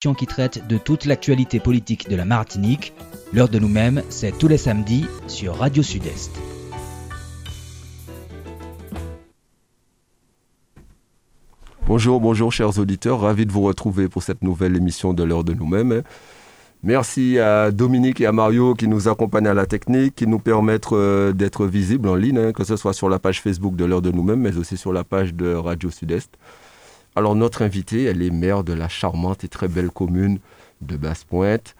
qui traite de toute l'actualité politique de la Martinique. L'heure de nous-mêmes, c'est tous les samedis sur Radio Sud-Est. Bonjour, bonjour chers auditeurs, ravi de vous retrouver pour cette nouvelle émission de l'heure de nous-mêmes. Merci à Dominique et à Mario qui nous accompagnent à la technique, qui nous permettent euh, d'être visibles en ligne, hein, que ce soit sur la page Facebook de l'heure de nous-mêmes, mais aussi sur la page de Radio Sud-Est. Alors notre invitée, elle est maire de la charmante et très belle commune de Basse-Pointe.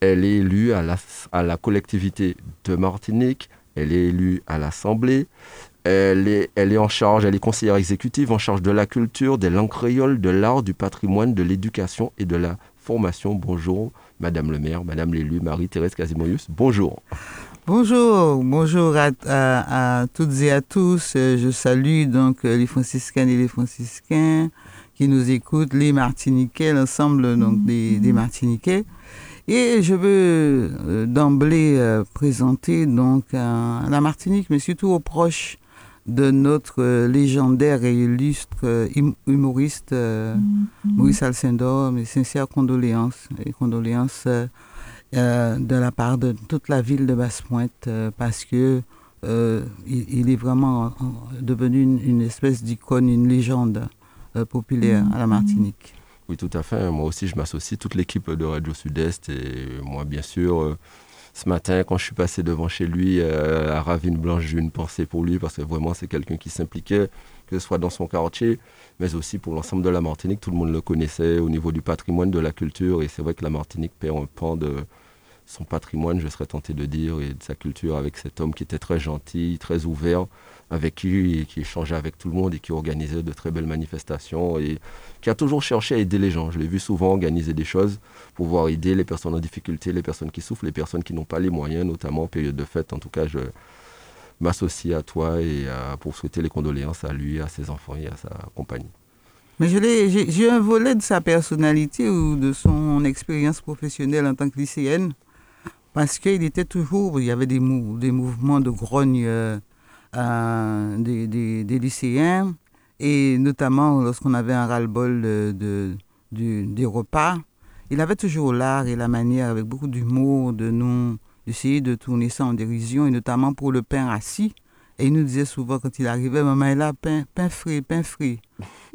Elle est élue à la, à la, collectivité de Martinique. Elle est élue à l'Assemblée. Elle est, elle est en charge, elle est conseillère exécutive en charge de la culture, des langues créoles, de l'art, du patrimoine, de l'éducation et de la formation. Bonjour, Madame le maire, Madame l'élue, Marie-Thérèse Casimoyus. Bonjour. Bonjour, bonjour à, à, toutes et à tous. Je salue donc les franciscaines et les franciscains qui nous écoutent, les Martiniquais, l'ensemble donc des, des, Martiniquais. Et je veux euh, d'emblée euh, présenter donc la Martinique, mais surtout aux proches de notre euh, légendaire et illustre humoriste mm-hmm. Maurice Alcindor, mes sincères condoléances et condoléances de la part de toute la ville de Basse-Pointe parce que il, est vraiment devenu une, espèce d'icône, une légende populaire à la Martinique. Oui, tout à fait. Moi aussi, je m'associe, toute l'équipe de Radio Sud-Est et moi, bien sûr. ce matin, quand je suis passé devant chez lui à Ravine Blanche, j'ai une pensée pour lui parce que vraiment, c'est quelqu'un qui s'impliquait, que ce soit dans son quartier, mais aussi pour l'ensemble de la Martinique. Tout le monde le connaissait au niveau du patrimoine, de la culture. Et c'est vrai que la Martinique perd un pan de son patrimoine, je serais tenté de dire, et de sa culture avec cet homme qui était très gentil, très ouvert, avec qui, qui échangeait avec tout le monde et qui organisait de très belles manifestations et qui a toujours cherché à aider les gens. Je l'ai vu souvent organiser des choses pour pouvoir aider les personnes en difficulté, les personnes qui souffrent, les personnes qui n'ont pas les moyens, notamment en période de fête. En tout cas, je m'associe à toi et pour souhaiter les condoléances à lui, à ses enfants et à sa compagnie. Mais j'ai un volet de sa personnalité ou de son expérience professionnelle en tant que lycéenne parce qu'il était toujours, il y avait des, des mouvements de grogne euh, des, des, lycéens, et notamment lorsqu'on avait un ras-le-bol de, des repas, il avait toujours l'art et la manière, avec beaucoup d'humour, de nous d'essayer de tourner ça en dérision, et notamment pour le pain assis. Et il nous disait souvent quand il arrivait, maman est là, pain, pain frit, pain frit.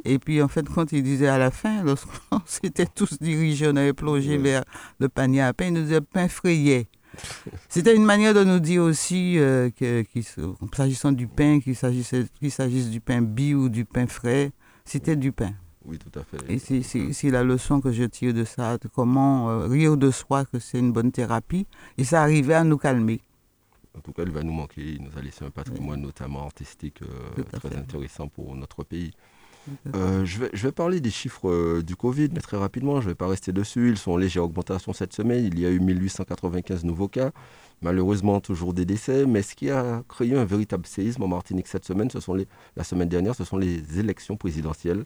Et puis en fait, quand il disait à la fin, lorsqu'on s'était tous dirigés, on avait plongé vers le panier à pain, il nous disait pain frayé. C'était une manière de nous dire aussi euh, que, s'agissant du pain, qu'il s'agisse du pain bi ou du pain frais, c'était du pain. Oui, tout à fait. Et c'est la leçon que je tire de ça, de comment euh, rire de soi, que c'est une bonne thérapie. Et ça arrivait à nous calmer. En tout cas, il va nous manquer. Il nous a laissé un patrimoine, notamment artistique, euh, très intéressant pour notre pays. Euh, je, vais, parler des chiffres euh, du Covid, mais très rapidement, je ne vais pas rester dessus. Ils sont en légère augmentation cette semaine. Il y a eu 1895 nouveaux cas, malheureusement toujours des décès. Mais ce qui a créé un véritable séisme en Martinique cette semaine, ce sont les, la semaine dernière, ce sont les élections présidentielles.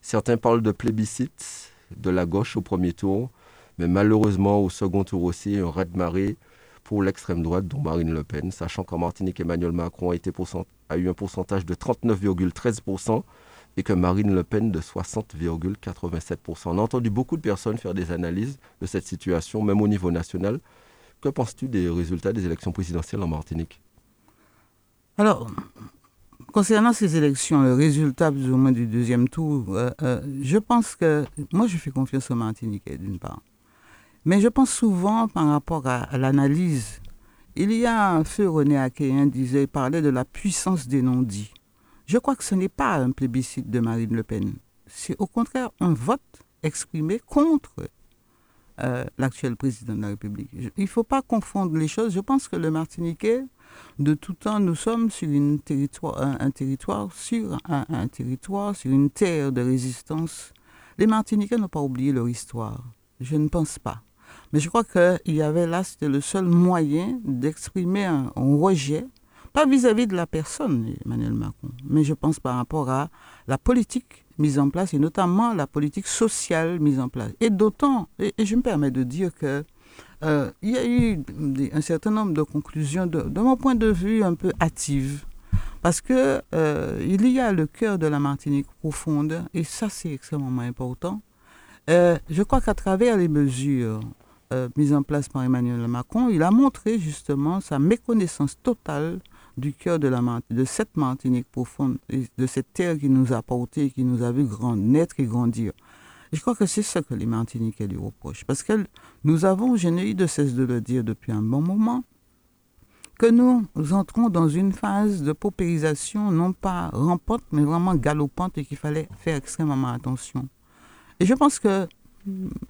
Certains parlent de plébiscite de la gauche au premier tour, mais malheureusement au second tour aussi, un raz-de-marée pour l'extrême droite, dont Marine Le Pen, sachant qu'en Martinique, Emmanuel Macron a eu un pourcentage de 39,13% et que Marine Le Pen de 60,87%. On a entendu beaucoup de personnes faire des analyses de cette situation, même au niveau national. Que penses-tu des résultats des élections présidentielles en Martinique? Alors, concernant ces élections, le résultat plus ou moins du deuxième tour, euh, euh, je pense que moi je fais confiance aux Martiniquais d'une part. Mais je pense souvent par rapport à, l'analyse. Il y a un feu René Akéen disait, il parlait de la puissance des non-dits. Je crois que ce n'est pas un plébiscite de Marine Le Pen. C'est au contraire un vote exprimé contre euh, l'actuel président de la République. il ne faut pas confondre les choses. Je pense que le Martiniquais, de tout temps, nous sommes sur un, territoire, sur une terre de résistance. Les Martiniquais n'ont pas oublié leur histoire. Je ne pense pas. Mais je crois qu'il y avait là, c'était le seul moyen d'exprimer un rejet pas vis-à-vis de la personne, Emmanuel Macron, mais je pense par rapport à la politique mise en place et notamment la politique sociale mise en place. Et d'autant, et, je me permets de dire que euh, il y a eu un certain nombre de conclusions, de, mon point de vue, un peu hâtives. Parce que euh, il y a le cœur de la Martinique profonde, et ça c'est extrêmement important. je crois qu'à travers les mesures mises en place par Emmanuel Macron, il a montré justement sa méconnaissance totale du cœur de, cette Martinique profonde, de cette terre qui nous a porté, qui nous a vu grand, naître et grandir. je crois que c'est ça que les Martiniquais lui reprochent. Parce que nous avons, je n'ai de cesse de le dire depuis un bon moment, que nous entrons dans une phase de paupérisation non pas rampante, mais vraiment galopante et qu'il fallait faire extrêmement attention. Et je pense que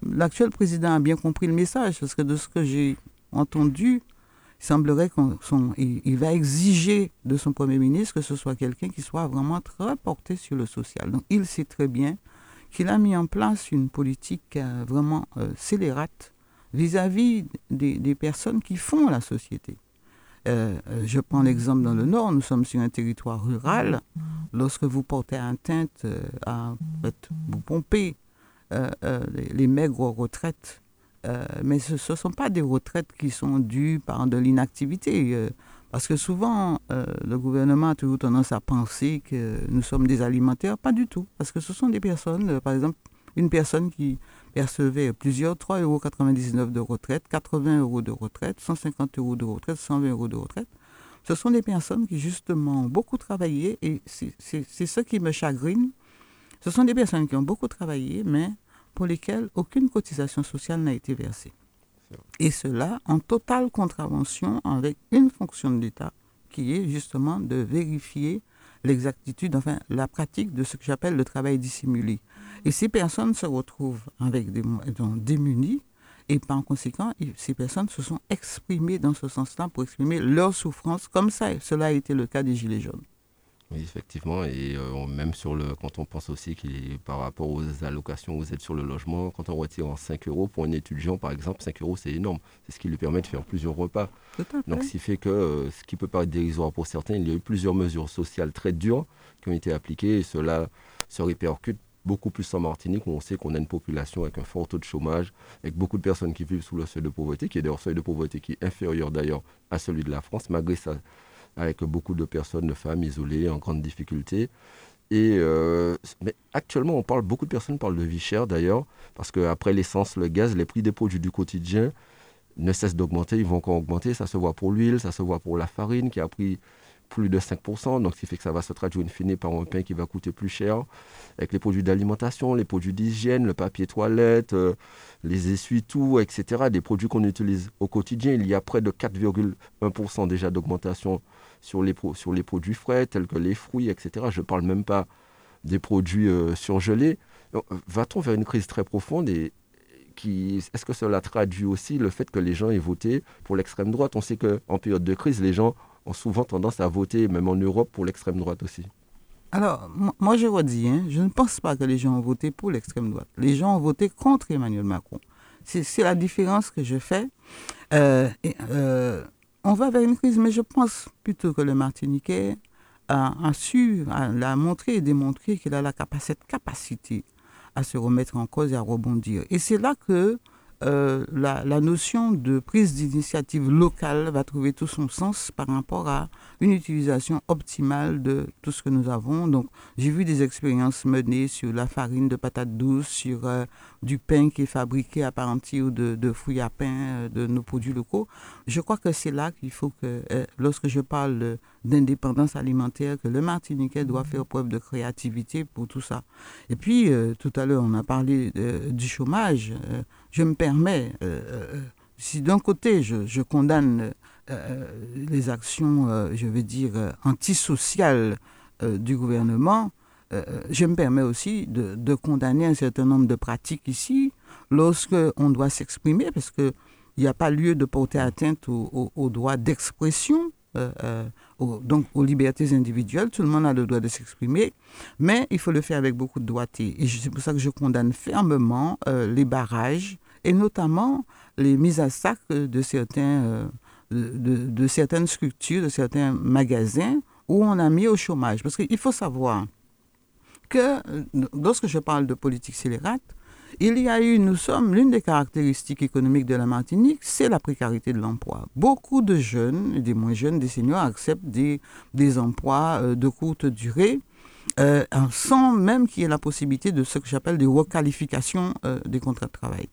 l'actuel président a bien compris le message, parce que de ce que j'ai entendu, il semblerait qu'il va exiger de son Premier ministre que ce soit quelqu'un qui soit vraiment très porté sur le social. Donc il sait très bien qu'il a mis en place une politique euh, vraiment euh, scélérate vis-à-vis des, personnes qui font la société. Euh, je prends l'exemple dans le Nord, nous sommes sur un territoire rural. Lorsque vous portez atteinte à vous pomper les, les maigres retraites euh, mais ce ne sont pas des retraites qui sont dues par de l'inactivité. Euh, parce que souvent, euh, le gouvernement a toujours tendance à penser que nous sommes des alimentaires. Pas du tout. Parce que ce sont des personnes, par exemple, une personne qui percevait plusieurs 3,99 euros de retraite, 80 euros de retraite, 150 euros de retraite, 120 euros de retraite. Ce sont des personnes qui justement ont beaucoup travaillé et c'est ce qui me chagrine. Ce sont des personnes qui ont beaucoup travaillé, mais pour lesquels aucune cotisation sociale n'a été versée. Et cela en totale contravention avec une fonction de l'État qui est justement de vérifier l'exactitude, enfin la pratique de ce que j'appelle le travail dissimulé. Et ces personnes se retrouvent avec des démunies et par conséquent, ces personnes se sont exprimées dans ce sens-là pour exprimer leur souffrance, comme ça, cela a été le cas des Gilets jaunes. Oui, effectivement. Et euh, même sur le, quand on pense aussi qu'il par rapport aux allocations, aux aides sur le logement, quand on retire en 5 euros pour un étudiant, par exemple, 5 euros, c'est énorme. C'est ce qui lui permet de faire plusieurs repas. Donc, ce qui fait que euh, ce qui peut paraître dérisoire pour certains, il y a eu plusieurs mesures sociales très dures qui ont été appliquées et cela se répercute beaucoup plus en Martinique où on sait qu'on a une population avec un fort taux de chômage, avec beaucoup de personnes qui vivent sous le seuil de pauvreté, qui est d'ailleurs seuil de pauvreté qui est inférieur d'ailleurs à celui de la France, malgré ça avec beaucoup de personnes, de femmes isolées, en grande difficulté. Et euh, mais actuellement, on parle, beaucoup de personnes parlent de vie chère d'ailleurs, parce qu'après l'essence, le gaz, les prix des produits du quotidien ne cessent d'augmenter, ils vont encore augmenter. Ça se voit pour l'huile, ça se voit pour la farine qui a pris plus de 5%, donc ce qui fait que ça va se traduire in fine par un pain qui va coûter plus cher. Avec les produits d'alimentation, les produits d'hygiène, le papier toilette, euh, les essuie-tout, etc., des produits qu'on utilise au quotidien, il y a près de 4,1% déjà d'augmentation sur les, sur les produits frais, tels que les fruits, etc. Je ne parle même pas des produits euh, surgelés. Euh, va-t-on vers une crise très profonde et qui, est-ce que cela traduit aussi le fait que les gens aient voté pour l'extrême droite? On sait qu'en période de crise, les gens ont souvent tendance à voter, même en Europe, pour l'extrême droite aussi. Alors, moi je redis, hein, je ne pense pas que les gens ont voté pour l'extrême droite. Les gens ont voté contre Emmanuel Macron. C'est la différence que je fais. Euh, on va vers une crise, mais je pense plutôt que le Martiniquais a, su, a, montré et démontré qu'il a la cette capacité à se remettre en cause et à rebondir. Et c'est là que euh, la, notion de prise d'initiative locale va trouver tout son sens par rapport à une utilisation optimale de tout ce que nous avons. Donc, j'ai vu des expériences menées sur la farine de patates douces, sur euh, du pain qui est fabriqué à partir de, de fruits à pain, euh, de nos produits locaux. Je crois que c'est là qu'il faut que, lorsque je parle d'indépendance alimentaire, que le Martiniquais doit faire preuve de créativité pour tout ça. Et puis, tout à l'heure, on a parlé du chômage je me permets, euh, euh, si d'un côté je, condamne euh, les actions, je veux dire, antisociales du gouvernement, je me permets aussi de, condamner un certain nombre de pratiques ici lorsque on doit s'exprimer, parce qu'il n'y a pas lieu de porter atteinte aux droits d'expression donc aux libertés individuelles. Tout le monde a le droit de s'exprimer, mais il faut le faire avec beaucoup de doigté. Et c'est pour ça que je condamne fermement les barrages et notamment les mises à sac de, certains, euh, de, certaines structures, de certains magasins où on a mis au chômage. Parce qu'il faut savoir que lorsque je parle de politique scélérate, il y a eu, nous sommes, l'une des caractéristiques économiques de la Martinique, c'est la précarité de l'emploi. Beaucoup de jeunes, des moins jeunes, des seniors, acceptent des, emplois euh, de courte durée euh, sans même qu'il y ait la possibilité de ce que j'appelle des requalifications euh, des contrats de travail.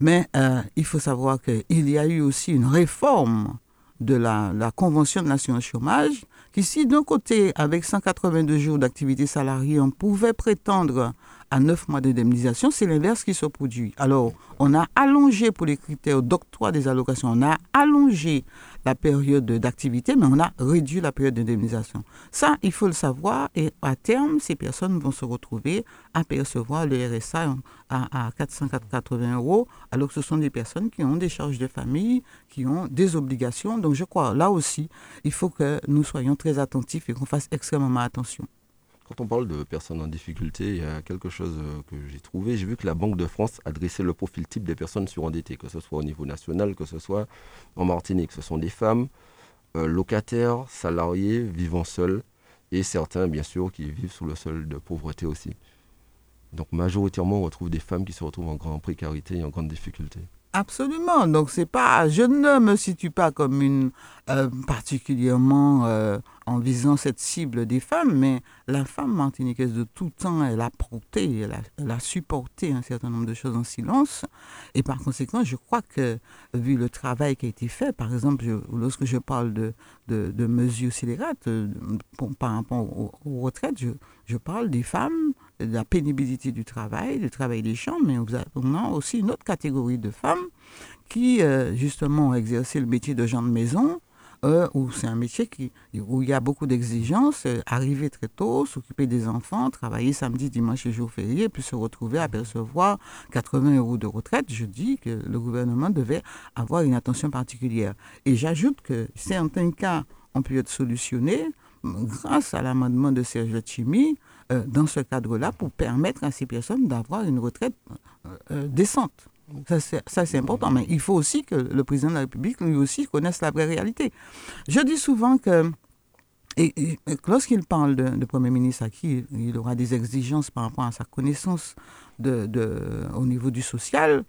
Mais euh, il faut savoir qu'il y a eu aussi une réforme de la, la Convention de chômage, qui si d'un côté, avec 182 jours d'activité salariée, on pouvait prétendre à 9 mois d'indemnisation, c'est l'inverse qui se produit. Alors, on a allongé pour les critères d'octroi des allocations, on a allongé la période d'activité, mais on a réduit la période d'indemnisation. Ça, il faut le savoir, et à terme, ces personnes vont se retrouver à percevoir le RSA à, à 480 euros, alors que ce sont des personnes qui ont des charges de famille, qui ont des obligations. Donc, je crois, là aussi, il faut que nous soyons très attentifs et qu'on fasse extrêmement attention. Quand on parle de personnes en difficulté, il y a quelque chose euh, que j'ai trouvé. J'ai vu que la Banque de France a dressé le profil type des personnes surendettées, que ce soit au niveau national, que ce soit en Martinique. Ce sont des femmes euh, locataires, salariés, vivant seuls, et certains, bien sûr, qui vivent sous le sol de pauvreté aussi. Donc majoritairement, on retrouve des femmes qui se retrouvent en grande précarité et en grande difficulté. Absolument. Donc c'est pas, je ne me situe pas comme une euh, particulièrement euh, en visant cette cible des femmes, mais la femme martiniquaise de tout temps, elle a porté, elle a, supporté un certain nombre de choses en silence, et par conséquent, je crois que vu le travail qui a été fait, par exemple, lorsque je parle de, de, mesures scélérates euh, par rapport aux, aux retraites, je, je parle des femmes la pénibilité du travail, du travail des champs, mais on a aussi une autre catégorie de femmes qui, euh, justement, ont exercé le métier de gens de maison, euh, où c'est un métier qui, où il y a beaucoup d'exigences, euh, arriver très tôt, s'occuper des enfants, travailler samedi, dimanche et jour férié, puis se retrouver à percevoir 80 euros de retraite. Je dis que le gouvernement devait avoir une attention particulière. Et j'ajoute que certains cas ont pu être solutionnés grâce à l'amendement de Serge Chimi, euh, dans ce cadre-là pour permettre à ces personnes d'avoir une retraite euh, euh, décente. Ça, c'est important. Mais il faut aussi que le président de la République, lui aussi, connaisse la vraie réalité. Je dis souvent que et, lorsqu'il parle de, Premier ministre à qui il aura des exigences par rapport à sa connaissance de, au niveau du social,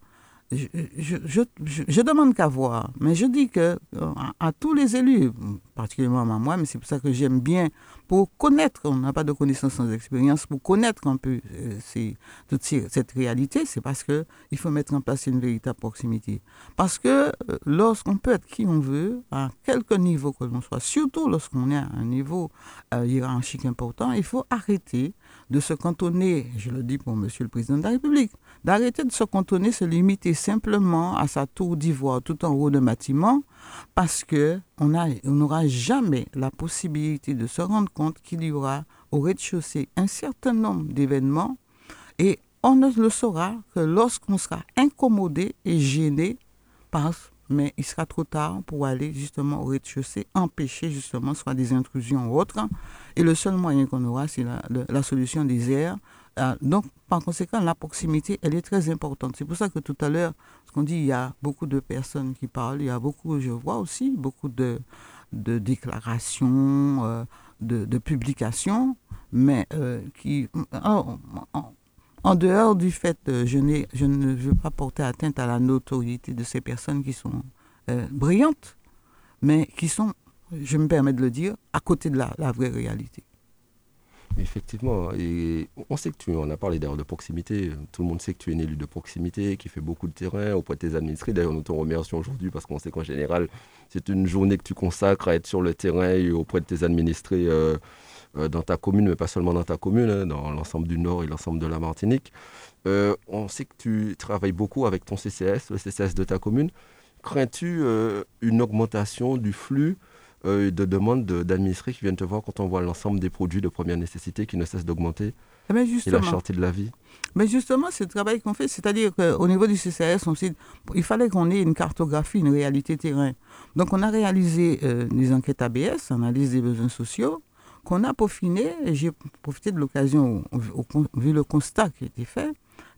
je, je, demande qu'à voir, mais je dis que à, tous les élus, particulièrement à moi, mais c'est pour ça que j'aime bien pour connaître, on n'a pas de connaissance sans expérience, pour connaître un peu euh, cette réalité, c'est parce qu'il faut mettre en place une véritable proximité. Parce que euh, lorsqu'on peut être qui on veut, à quelque niveau que l'on soit, surtout lorsqu'on est à un niveau euh, hiérarchique important, il faut arrêter de se cantonner, je le dis pour Monsieur le Président de la République, d'arrêter de se cantonner, se limiter simplement à sa tour d'ivoire tout en haut de bâtiment, parce que on n'aura jamais la possibilité de se rendre compte qu'il y aura au rez-de-chaussée un certain nombre d'événements et on ne le saura que lorsqu'on sera incommodé et gêné par mais il sera trop tard pour aller justement au rez-de-chaussée, empêcher justement soit des intrusions ou autres. Et le seul moyen qu'on aura, c'est la, la, solution des airs. Euh, donc, par conséquent, la proximité, elle est très importante. C'est pour ça que tout à l'heure, ce qu'on dit, il y a beaucoup de personnes qui parlent, il y a beaucoup, je vois aussi, beaucoup de, de déclarations, euh, de, de, publications, mais euh, qui, en dehors du fait, que je, je ne veux pas porter atteinte à la notoriété de ces personnes qui sont brillantes, mais qui sont, je me permets de le dire, à côté de la, la vraie réalité. Effectivement, et on sait que tu, a parlé d'ailleurs de proximité, tout le monde sait que tu es un élu de proximité, qui fait beaucoup de terrain auprès de tes administrés. D'ailleurs, nous te remercions aujourd'hui parce qu'on sait qu'en général, c'est une journée que tu consacres à être sur le terrain et auprès de tes administrés euh, euh, dans ta commune, mais pas seulement dans ta commune, hein, dans l'ensemble du Nord et l'ensemble de la Martinique. Euh, on sait que tu travailles beaucoup avec ton CCS, le CCS de ta commune. Crains-tu une augmentation du flux de demandes d'administrés qui viennent te voir quand on voit l'ensemble des produits de première nécessité qui ne cessent d'augmenter eh ben, et la cherté de la vie. Mais justement, c'est le travail qu'on fait, c'est-à-dire qu'au niveau du CCRS, on il fallait qu'on ait une cartographie, une réalité terrain. Donc on a réalisé euh, des enquêtes ABS, analyse des besoins sociaux, qu'on a peaufiné, et j'ai profité de l'occasion, vu le constat qui a été fait,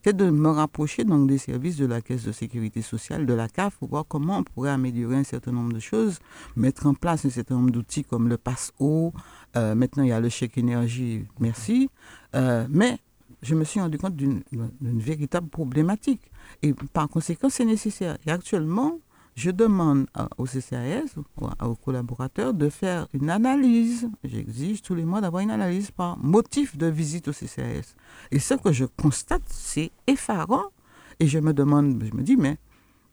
c'est de me rapprocher donc des services de la Caisse de sécurité sociale, de la CAF, pour voir comment on pourrait améliorer un certain nombre de choses, mettre en place un certain nombre d'outils comme le passe-eau. Euh, maintenant, il y a le chèque énergie, merci. Euh, mais je me suis rendu compte d'une véritable problématique. Et par conséquent, c'est nécessaire. Et actuellement, je demande au CCAS, aux collaborateurs, de faire une analyse. J'exige tous les mois d'avoir une analyse par motif de visite au CCAS. Et ce que je constate, c'est effarant. Et je me demande, je me dis, mais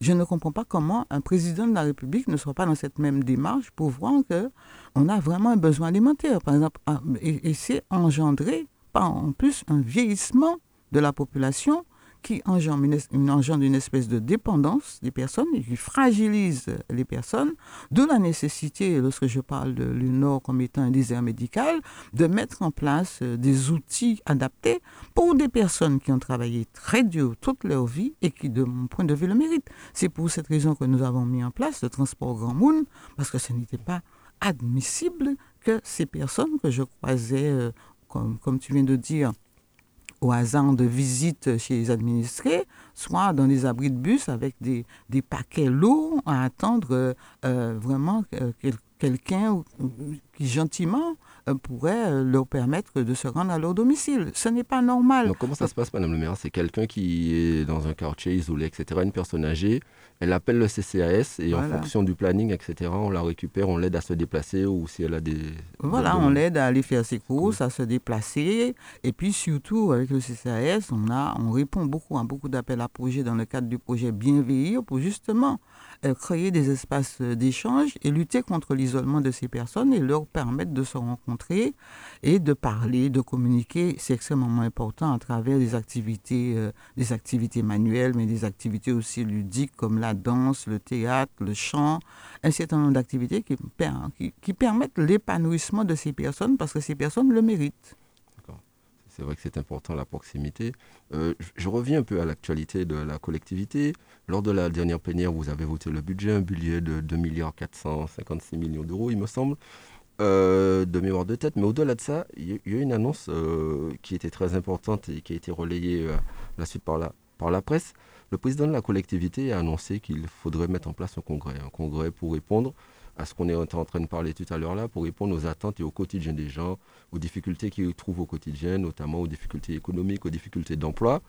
je ne comprends pas comment un président de la République ne soit pas dans cette même démarche pour voir qu'on a vraiment un besoin alimentaire, par exemple. Ah, et, et c'est engendré par en plus un vieillissement de la population qui engendre une, une espèce de dépendance des personnes et qui fragilise les personnes, de la nécessité, lorsque je parle de l'UNOR comme étant un désert médical, de mettre en place euh, des outils adaptés pour des personnes qui ont travaillé très dur toute leur vie et qui, de mon point de vue, le méritent. C'est pour cette raison que nous avons mis en place le transport Grand Moon, parce que ce n'était pas admissible que ces personnes que je croisais, euh, comme, comme tu viens de dire, au hasard de visite chez les administrés, soit dans des abris de bus avec des, des paquets lourds à attendre euh, vraiment euh, quelqu'un qui gentiment euh, pourrait euh, leur permettre de se rendre à leur domicile. Ce n'est pas normal. Comment ça se passe, Madame le maire? C'est quelqu'un qui est dans un quartier isolé, etc., une personne âgée, elle appelle le CCAS et en fonction du planning, etc., on la récupère, on l'aide à se déplacer ou si elle a des... Voilà, on l'aide à aller faire ses courses, à se déplacer. Et puis surtout, avec le CCAS, on, a, on répond beaucoup à beaucoup d'appels à projets dans le cadre du projet Bienveillir pour justement euh, créer des espaces d'échange et lutter contre l'isolement de ces personnes et leur permettre de se rencontrer et de parler, de communiquer. C'est extrêmement important à travers des activités, euh, des activités manuelles, mais des activités aussi ludiques comme la danse, le théâtre, le chant, un certain nombre d'activités qui, permettent l'épanouissement de ces personnes parce que ces personnes le méritent c'est vrai que c'est important la proximité. Euh, je, reviens un peu à l'actualité de la collectivité. Lors de la dernière plénière, vous avez voté le budget, un budget de 2 milliards 456 millions d'euros, il me semble, euh, de mémoire de tête. Mais au-delà de ça, il y, a une annonce euh, qui était très importante et qui a été relayée la suite par la, par la presse. Le président de la collectivité a annoncé qu'il faudrait mettre en place un congrès, un congrès pour répondre à ce qu'on est en train de parler tout à l'heure là, pour répondre aux attentes et au quotidien des gens, aux difficultés qu'ils trouvent au quotidien, notamment aux difficultés économiques, aux difficultés d'emploi.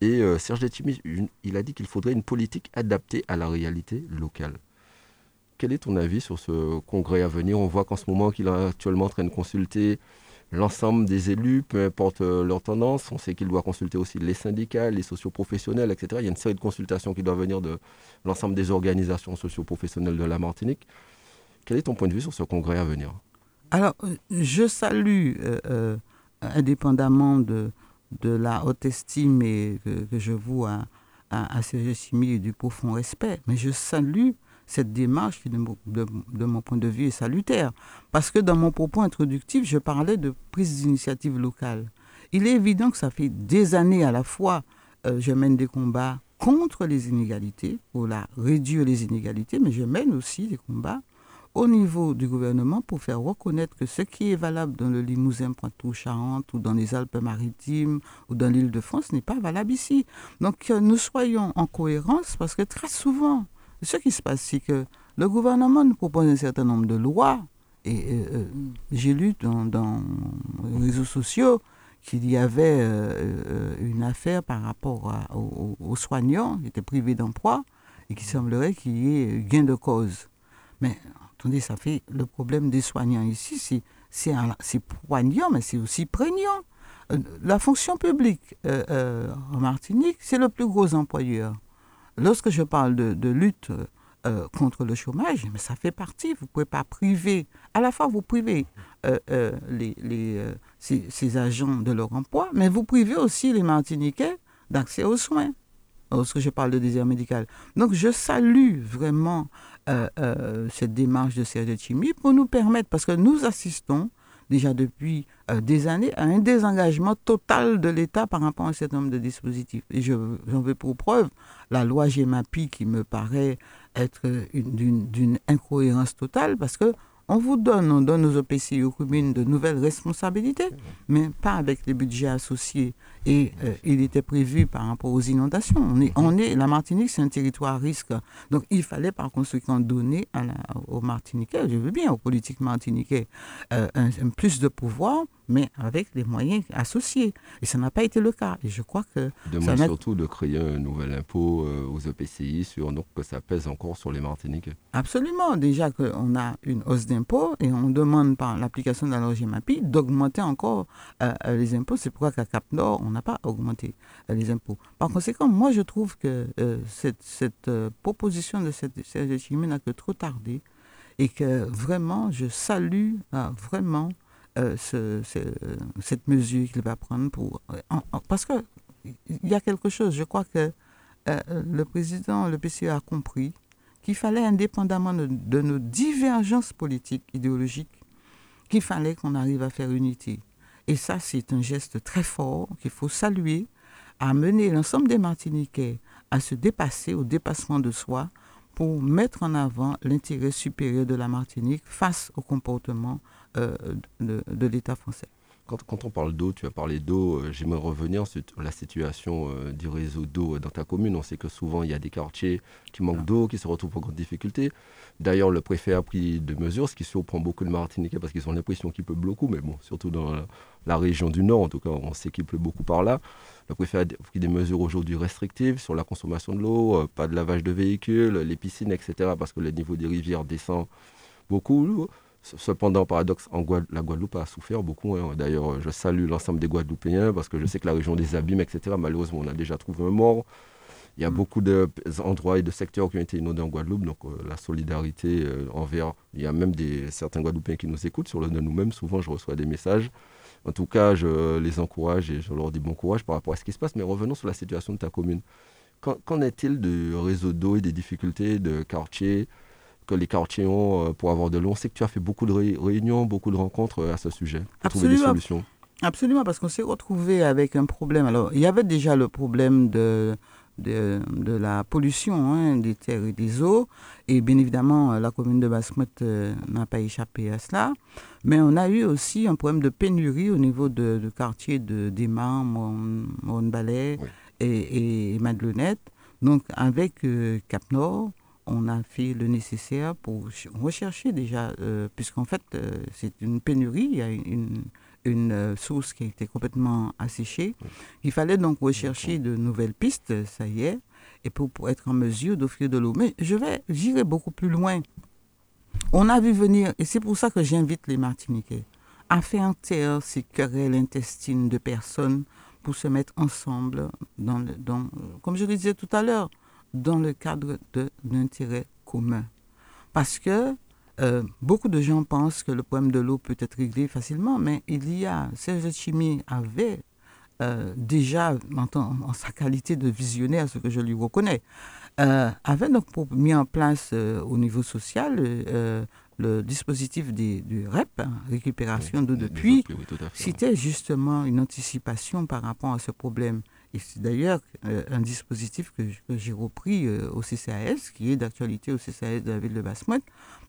Et euh, Serge Letimi, il a dit qu'il faudrait une politique adaptée à la réalité locale. Quel est ton avis sur ce congrès à venir? On voit qu'en ce moment qu'il est actuellement en train de consulter l'ensemble des élus, peu importe euh, leur tendance. On sait qu'il doit consulter aussi les syndicats, les socioprofessionnels, etc. Il y a une série de consultations qui doivent venir de l'ensemble des organisations socioprofessionnelles de la Martinique. Quel est ton point de vue sur ce congrès à venir? Alors, je salue, euh, euh, indépendamment de, la haute estime et que, je voue à, à, et du profond respect, mais je salue cette démarche qui, de, mon point de vue, est salutaire. Parce que dans mon propos introductif, je parlais de prise d'initiative locale. Il est évident que ça fait des années à la fois, euh, je mène des combats contre les inégalités, pour la réduire les inégalités, mais je mène aussi des combats au niveau du gouvernement pour faire reconnaître que ce qui est valable dans le Limousin, Poitou-Charentes ou dans les Alpes-Maritimes ou dans l'île de France n'est pas valable ici. Donc que nous soyons en cohérence parce que très souvent, ce qui se passe, c'est que le gouvernement nous propose un certain nombre de lois et euh, euh, j'ai lu dans, les réseaux sociaux qu'il y avait euh, une affaire par rapport aux, soignants qui étaient privés d'emploi et qui semblerait qu'il y ait gain de cause. Mais Attendez, ça fait le problème des soignants ici, c'est poignant, mais c'est aussi prégnant. La fonction publique en Martinique, c'est le plus gros employeur. Lorsque je parle de, lutte contre le chômage, mais ça fait partie. Vous ne pouvez pas priver, à la fois vous privez les, les ces, ces, agents de leur emploi, mais vous privez aussi les Martiniquais d'accès aux soins. Lorsque je parle de désert médical. Donc je salue vraiment euh, euh, cette démarche de Serge Chimie pour nous permettre, parce que nous assistons déjà depuis euh, des années à un désengagement total de l'État par rapport à un certain nombre de dispositifs. Et j'en veux pour preuve la loi GEMAPI qui me paraît être d'une incohérence totale parce que on vous donne, on donne aux OPC aux communes de nouvelles responsabilités, mais pas avec les budgets associés. Et euh, il était prévu par rapport aux inondations. On est, on est, la Martinique, c'est un territoire à risque. Donc il fallait par conséquent donner à la, aux Martiniquais, je veux bien, aux politiques martiniquais, euh, un, plus de pouvoir, mais avec les moyens associés. Et ça n'a pas été le cas. Et je crois que... Demande surtout de créer un nouvel impôt euh, aux EPCI, sur, donc que ça pèse encore sur les Martiniquais. Absolument. Déjà qu'on a une hausse d'impôts et on demande par l'application de la loi GMAPI d'augmenter encore euh, les impôts. C'est pourquoi qu'à Cap Nord, on n'a pas augmenté les impôts. Par conséquent, moi, je trouve que cette, cette proposition de cette CGT n'a que trop tardé et que vraiment, je salue vraiment euh, ce, cette mesure qu'il va prendre pour... parce qu'il y a quelque chose, je crois que euh, le président, le PCE a compris qu'il fallait, indépendamment de, nos divergences politiques, idéologiques, qu'il fallait qu'on arrive à faire unité. Et ça, c'est un geste très fort qu'il faut saluer, à mener l'ensemble des Martiniquais à se dépasser, au dépassement de soi, pour mettre en avant l'intérêt supérieur de la Martinique face au comportement euh, de, l'État français. Quand, on parle d'eau, tu as parlé d'eau, euh, j'aimerais revenir sur la situation euh, du réseau d'eau dans ta commune. On sait que souvent il y a des quartiers qui manquent ah. d'eau, qui se retrouvent en grande difficulté. D'ailleurs, le préfet a pris des mesures, ce qui surprend beaucoup de Martiniquais parce qu'ils ont l'impression qu'il pleut beaucoup, mais bon, surtout dans la, région du Nord, en tout cas, on sait qu'il pleut beaucoup par là. Le préfet a pris des mesures aujourd'hui restrictives sur la consommation de l'eau, pas de lavage de véhicules, les piscines, etc., parce que le niveau des rivières descend beaucoup. Cependant, paradoxe, en la Guadeloupe a souffert beaucoup. Hein. D'ailleurs, je salue l'ensemble des Guadeloupéens parce que je sais que la région des Abîmes, etc., malheureusement, on a déjà trouvé un mort. Il y a mm. beaucoup d'endroits et de secteurs qui ont été inondés en Guadeloupe, donc euh, la solidarité euh, envers. Il y a même des, certains Guadeloupéens qui nous écoutent sur le de nous-mêmes. Souvent, je reçois des messages. En tout cas, je les encourage et je leur dis bon courage par rapport à ce qui se passe. Mais revenons sur la situation de ta commune. Qu'en est-il du réseau d'eau et des difficultés de quartier que les quartiers ont euh, pour avoir de l'eau. On sait que tu as fait beaucoup de réunions, beaucoup de rencontres euh, à ce sujet pour trouver des solutions. Absolument, parce qu'on s'est retrouvé avec un problème. Alors, il y avait déjà le problème de, de, de la pollution hein, des terres et des eaux. Et bien évidemment, la commune de Basse-Mouette euh, n'a pas échappé à cela. Mais on a eu aussi un problème de pénurie au niveau de, de quartiers de Déma, Mon-Balais et, et. Donc, avec Cap-Nord, on a fait le nécessaire pour rechercher déjà, euh, puisqu'en fait, euh, c'est une pénurie, il y a une, une euh, source qui a été complètement asséchée. Il fallait donc rechercher de nouvelles pistes, ça y est, et pour, être en mesure d'offrir de l'eau. Mais je vais, j'irai beaucoup plus loin. On a vu venir, et c'est pour ça que j'invite les Martiniquais à faire taire ces querelles intestines de personnes pour se mettre ensemble dans, le, dans comme je le disais tout à l'heure, dans le cadre d'un intérêt commun. Parce que euh, beaucoup de gens pensent que le problème de l'eau peut être réglé facilement, mais il y a, Serge Chimie avait euh, déjà, en, sa qualité de visionnaire, ce que je lui reconnais, euh, avait donc mis en place au niveau social le dispositif du REP, hein, récupération d'eau de puits, c'était justement une anticipation par rapport à ce problème. Et c'est d'ailleurs euh, un dispositif que, j'ai repris euh, au CCAS, qui est d'actualité au CCAS de la ville de basse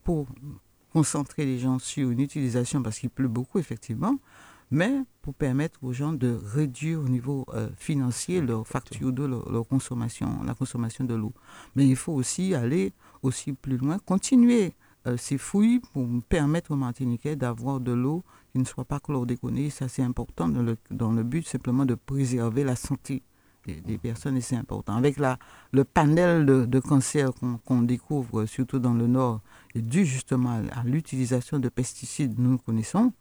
pour concentrer les gens sur une utilisation, parce qu'il pleut beaucoup effectivement, mais pour permettre aux gens de réduire au niveau euh, financier leur facture d'eau, leur, consommation, la consommation de l'eau. Mais il faut aussi aller aussi plus loin, continuer ces fouilles pour permettre aux Martiniquais d'avoir de l'eau qui ne soit pas chlordéconné. Ça, c'est important dans le, dans le but simplement de préserver la santé des, personnes et c'est important. Avec la, le panel de, cancers qu'on découvre, surtout dans le Nord, est dû justement à, l'utilisation de pesticides nous connaissons.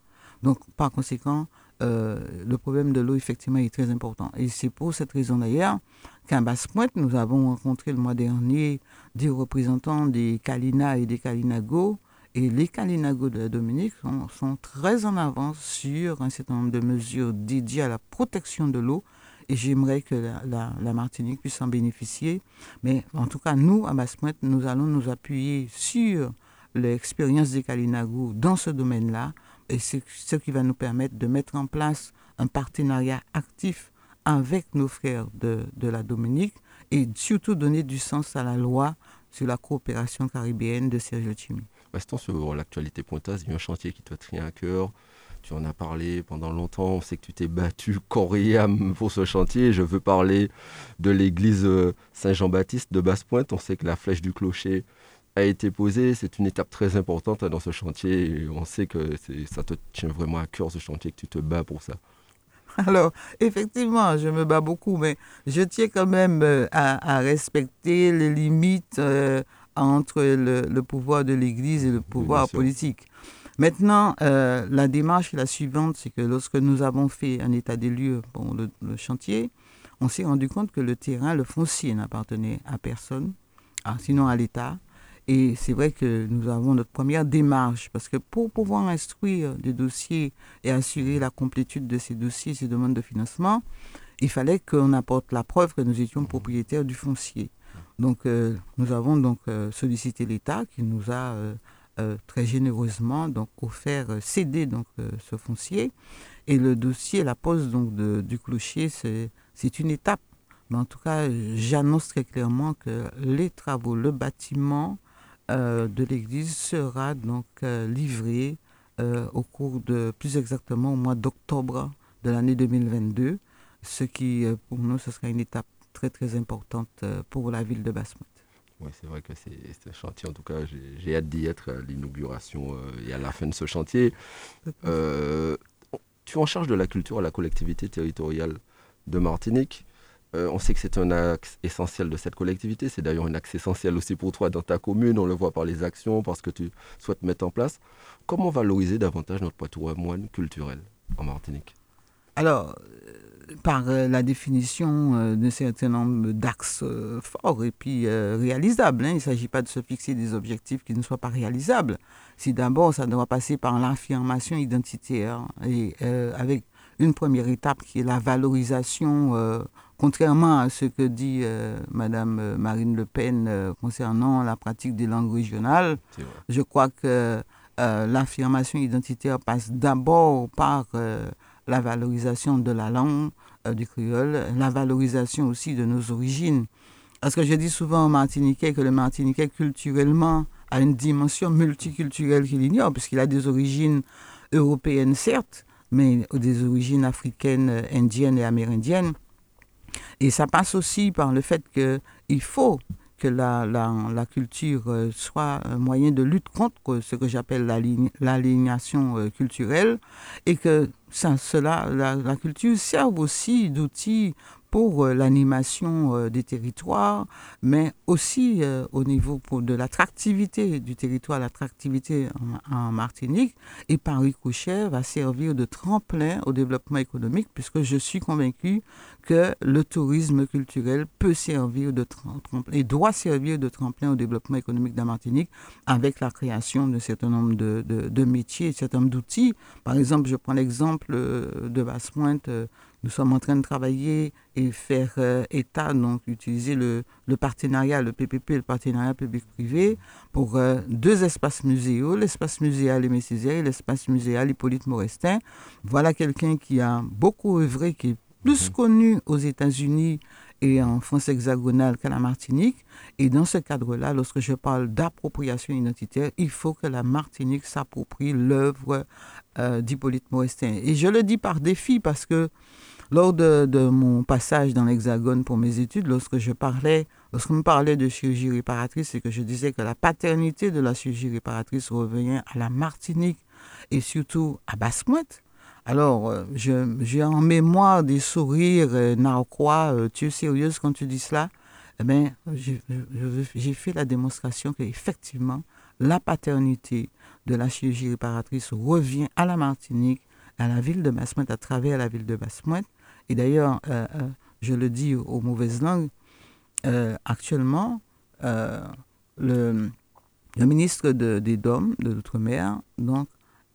Donc, par conséquent, euh, le problème de l'eau, effectivement, est très important. Et c'est pour cette raison d'ailleurs qu'à Basse-Pointe, nous avons rencontré le mois dernier des représentants des Kalina et des Kalinago et les Kalinago de la Dominique sont, très en avance sur un certain nombre de mesures dédiées à la protection de l'eau. Et j'aimerais que la, Martinique puisse en bénéficier. Mais en tout cas, nous, à basse nous allons nous appuyer sur l'expérience des Kalinago dans ce domaine-là. Et c'est ce qui va nous permettre de mettre en place un partenariat actif avec nos frères de, de la Dominique et surtout donner du sens à la loi sur la coopération caribéenne de Sergio Chimi. Restons sur l'actualité pointasse. Il y a un chantier qui te tient à cœur. Tu en as parlé pendant longtemps. On sait que tu t'es battu corps et âme pour ce chantier. Je veux parler de l'église euh, Saint-Jean-Baptiste de Basse-Pointe. On sait que la flèche du clocher a été posée. C'est une étape très importante dans ce chantier. on sait que ça te tient vraiment à cœur ce chantier, que tu te bats pour ça. Alors, effectivement, je me bats beaucoup, mais je tiens quand même euh, à, respecter les limites euh, entre le, pouvoir de l'Église et le pouvoir politique. Maintenant, euh, la démarche est la suivante, c'est que lorsque nous avons fait un état des lieux pour le, chantier, on s'est rendu compte que le terrain, le foncier n'appartenait à personne, ah, sinon à l'État. Et c'est vrai que nous avons notre première démarche, parce que pour pouvoir instruire des dossiers et assurer la complétude de ces dossiers, ces demandes de financement, il fallait qu'on apporte la preuve que nous étions propriétaires du foncier. Donc euh, nous avons donc euh, sollicité l'État qui nous a euh, très généreusement donc offert céder donc ce foncier et le dossier, la pose donc du clocher, c'est une étape. Mais en tout cas, j'annonce très clairement que les travaux, le bâtiment de l'église sera donc livré au cours de, plus exactement au mois d'octobre de l'année 2022, ce qui pour nous, ce sera une étape très très importante pour la ville de Basse-Pointe. Oui, c'est vrai que c'est un chantier, en tout cas, j'ai hâte d'y être à l'inauguration et à la fin de ce chantier. tu es en charge de la culture à la collectivité territoriale de Martinique. Euh, on sait que c'est un axe essentiel de cette collectivité. C'est d'ailleurs un axe essentiel aussi pour toi dans ta commune. On le voit par les actions, parce que tu souhaites mettre en place. Comment valoriser davantage notre patrimoine culturel en Martinique? Alors, euh, par euh, la définition d'un certain nombre d'axes forts et puis réalisables. Hein. Il ne s'agit pas de se fixer des objectifs qui ne soient pas réalisables. Si d'abord, ça doit passer par l'affirmation identitaire et avec une première étape qui est la valorisation contrairement à ce que dit euh, Madame euh, Marine Le Pen euh, concernant la pratique des langues régionales, je crois que l'affirmation identitaire passe d'abord par la valorisation de la langue du créole, la valorisation aussi de nos origines. Parce que je dis souvent aux Martiniquais que le Martiniquais culturellement a une dimension multiculturelle qu'il ignore, puisqu'il a des origines européennes certes, mais des origines africaines, indiennes et amérindiennes. Et ça passe aussi par le fait qu'il faut que la, la, culture euh, soit un moyen de lutte contre ce que j'appelle l'alignation euh, culturelle et que cela, la, la culture serve aussi d'outil pour euh, l'animation euh, des territoires, mais aussi euh, au niveau de l'attractivité du territoire, l'attractivité en, Martinique, et par ricochet va servir de tremplin au développement économique, puisque je suis convaincu que le tourisme culturel peut servir de tremplin et doit servir de tremplin au développement économique de la Martinique avec la création d'un certain nombre de, de, métiers, un certain nombre d'outils. Par exemple, je prends l'exemple de Basse-Pointe nous sommes en train de travailler et faire euh, état, donc utiliser le, partenariat, le PPP, le partenariat public-privé, pour euh, deux espaces muséaux, l'espace muséal Aimé Césaire et l'espace muséal Hippolyte Morestin. Voilà quelqu'un qui a beaucoup œuvré, qui est plus mhm. connu aux États-Unis et en France hexagonale qu'à la Martinique. Et dans ce cadre-là, lorsque je parle d'appropriation identitaire, il faut que la Martinique s'approprie l'œuvre euh, d'Hippolyte Morestin. Et je le dis par défi parce que lors de, mon passage dans l'Hexagone pour mes études, lorsque je parlais, lorsqu'on me parlait de chirurgie réparatrice et que je disais que la paternité de la chirurgie réparatrice revenait à la Martinique et surtout à Basse-Pointe, alors, euh, j'ai en mémoire des sourires euh, narquois. Euh, tu es sérieuse quand tu dis cela? Eh bien, j'ai fait la démonstration qu'effectivement, la paternité de la chirurgie réparatrice revient à la Martinique, à la ville de Basse-Pointe, à travers la ville de Basse-Pointe. Et d'ailleurs, euh, euh, je le dis aux mauvaises langues, euh, actuellement, le, ministre des DOM, de l'Outre-mer, donc,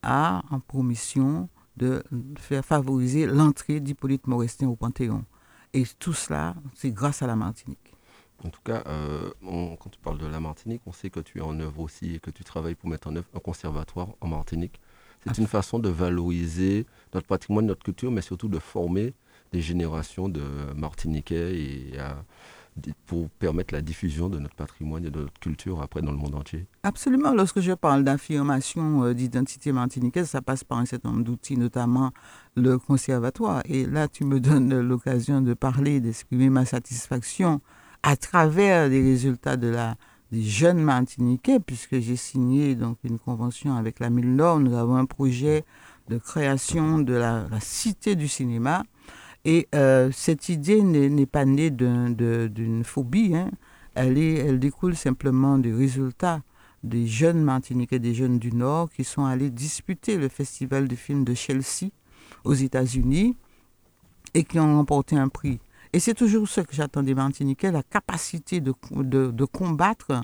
a en promission de faire favoriser l'entrée d'Hippolyte Morestin au Panthéon. Et tout cela, c'est grâce à la Martinique. En tout cas, quand tu parles de la Martinique, on sait que tu es en œuvre aussi et que tu travailles pour mettre en œuvre un conservatoire en Martinique. C'est une façon de valoriser notre patrimoine, notre culture, mais surtout de former des générations de Martiniquais et pour permettre la diffusion de notre patrimoine et de notre culture après dans le monde entier Absolument. Lorsque je parle d'affirmation euh, d'identité martiniquaise, ça passe par un certain nombre d'outils, notamment le conservatoire. Et là, tu me donnes l'occasion de parler, d'exprimer ma satisfaction à travers les résultats de la des jeunes Martiniquais, puisque j'ai signé donc une convention avec la Mille Nord. Nous avons un projet de création de la, cité du cinéma. Et euh, cette idée n'est pas née d'une phobie. Hein. Elle, découle simplement du résultat des jeunes Martiniquais, des jeunes du Nord, qui sont allés disputer le festival du film de Chelsea aux États-Unis et qui ont remporté un prix. Et c'est toujours ce que j'attends des Martiniquais, la capacité de, combattre,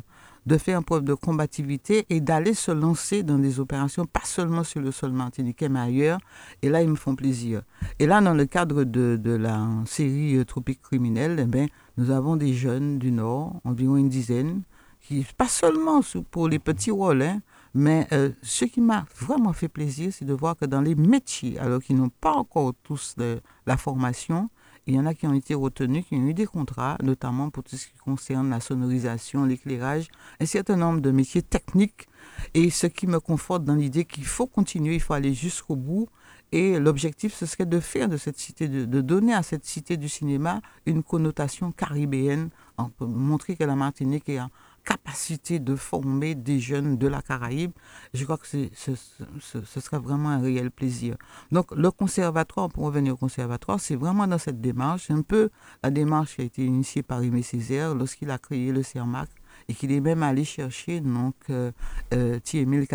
de faire preuve de combativité et d'aller se lancer dans des opérations, pas seulement sur le sol martiniquais, mais ailleurs. Et là, ils me font plaisir. Et là, dans le cadre de, de la série euh, Tropique criminelle, eh ben, nous avons des jeunes du Nord, environ une dizaine, qui, pas seulement pour les petits rôles, hein, mais euh, ce qui m'a vraiment fait plaisir, c'est de voir que dans les métiers, alors qu'ils n'ont pas encore tous la formation, il y en a qui ont été retenus, qui ont eu des contrats, notamment pour tout ce qui concerne la sonorisation, l'éclairage, un certain nombre de métiers techniques. Et ce qui me conforte dans l'idée qu'il faut continuer, il faut aller jusqu'au bout. Et l'objectif, ce serait de faire de cette cité, de, donner à cette cité du cinéma une connotation caribéenne, montrer que la Martinique est capacité de former des jeunes de la Caraïbe, je crois que ce, ce, sera vraiment un réel plaisir. Donc le conservatoire, pour revenir au conservatoire, c'est vraiment dans cette démarche, un peu la démarche qui a été initiée par Aimé Césaire lorsqu'il a créé le CERMAC et qu'il est même allé chercher donc euh, euh Thiemil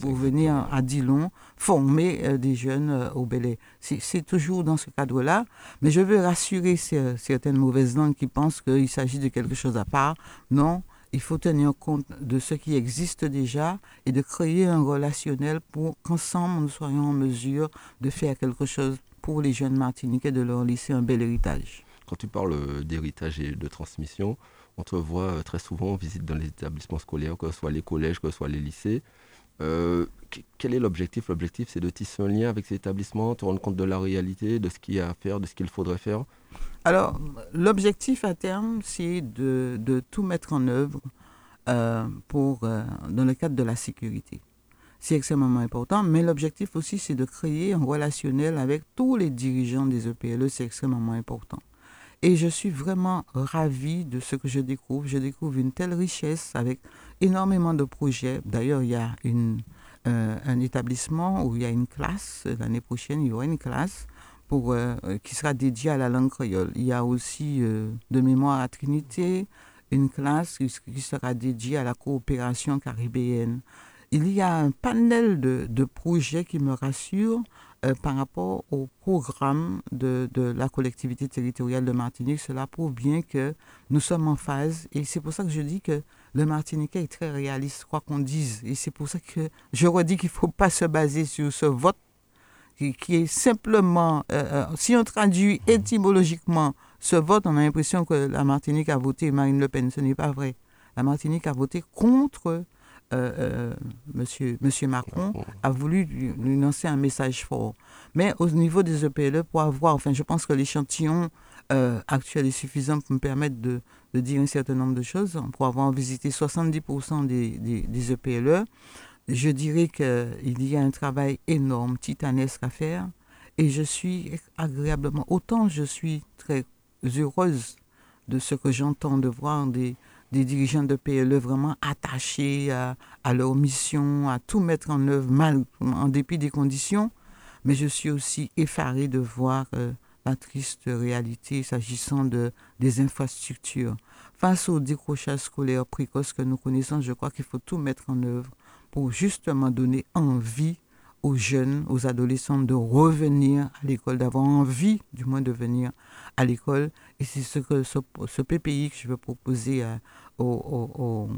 pour venir à Dillon former euh, des jeunes euh, au Belay. C'est toujours dans ce cadre-là, mais je veux rassurer certaines mauvaises langues qui pensent qu'il s'agit de quelque chose à part. Non, il faut tenir compte de ce qui existe déjà et de créer un relationnel pour qu'ensemble nous soyons en mesure de faire quelque chose pour les jeunes Martiniquais, de leur laisser un bel héritage. Quand tu parles euh, d'héritage et de transmission, on te voit euh, très souvent en visite dans les établissements scolaires, que ce soit les collèges, que ce soit les lycées. Euh, quel est l'objectif? L'objectif, c'est de tisser un lien avec ces établissements, te rendre compte de la réalité, de ce qu'il y a à faire, de ce qu'il faudrait faire? Alors, l'objectif à terme, c'est de, de, tout mettre en œuvre euh, pour, euh, dans le cadre de la sécurité. C'est extrêmement important, mais l'objectif aussi, c'est de créer un relationnel avec tous les dirigeants des EPLE, c'est extrêmement important. Et je suis vraiment ravie de ce que je découvre. Je découvre une telle richesse avec énormément de projets. D'ailleurs, il y a une, euh, un établissement où il y a une classe. L'année prochaine, il y aura une classe euh, qui sera dédiée à la langue créole. Il y a aussi, euh, de mémoire à Trinité, une classe qui, sera dédiée à la coopération caribéenne. Il y a un panel de, de projets qui me rassurent euh, par rapport au programme de, de, la collectivité territoriale de Martinique, cela prouve bien que nous sommes en phase. Et c'est pour ça que je dis que le Martiniquais est très réaliste, quoi qu'on dise. Et c'est pour ça que je redis qu'il ne faut pas se baser sur ce vote qui, est simplement, euh, euh, si on traduit étymologiquement ce vote, on a l'impression que la Martinique a voté Marine Le Pen. Ce n'est pas vrai. La Martinique a voté contre euh, euh, monsieur, monsieur Macron a voulu lui, lancer un message fort. Mais au niveau des EPLE, pour avoir, enfin, je pense que l'échantillon actuel est suffisant pour me permettre de, de, dire un certain nombre de choses. Pour avoir visité 70% des, des, des, EPLE, je dirais qu'il y a un travail énorme, titanesque à faire. Et je suis agréablement, autant je suis très heureuse de ce que j'entends, de voir des, dirigeants de PLE vraiment attachés à, leur mission, à tout mettre en œuvre mal, en dépit des conditions. Mais je suis aussi effaré de voir euh, la triste réalité s'agissant de, des infrastructures. Face au décrochage scolaire précoce que nous connaissons, je crois qu'il faut tout mettre en œuvre pour justement donner envie aux jeunes, aux adolescents de revenir à l'école, d'avoir envie du moins de venir à l'école. Et c'est ce que ce, PPI que je veux proposer à, au,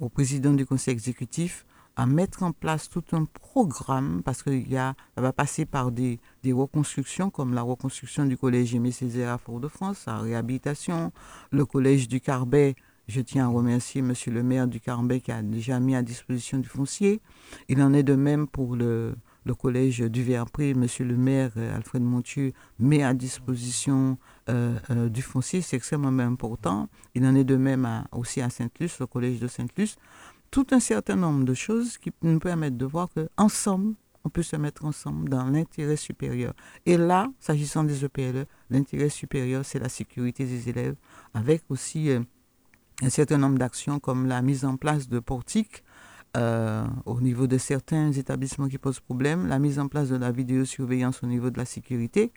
au, président du conseil exécutif à mettre en place tout un programme parce ça va passer par des, des, reconstructions comme la reconstruction du collège Aimé Césaire à Fort-de-France, la réhabilitation, le collège du Carbet. Je tiens à remercier Monsieur le maire du Carbet qui a déjà mis à disposition du foncier. Il en est de même pour le, collège du Verpré, Monsieur le maire euh, Alfred Montieu met à disposition euh, euh, du foncier, c'est extrêmement important. Il en est de même aussi à Sainte-Luce, le collège de Sainte-Luce. Tout un certain nombre de choses qui nous permettent de voir qu'ensemble, on peut se mettre ensemble dans l'intérêt supérieur. Et là, s'agissant des EPLE, l'intérêt supérieur, c'est la sécurité des élèves, avec aussi un certain nombre d'actions comme la mise en place de portiques euh, au niveau de certains établissements qui posent problème, la mise en place de la vidéosurveillance au niveau de la sécurité.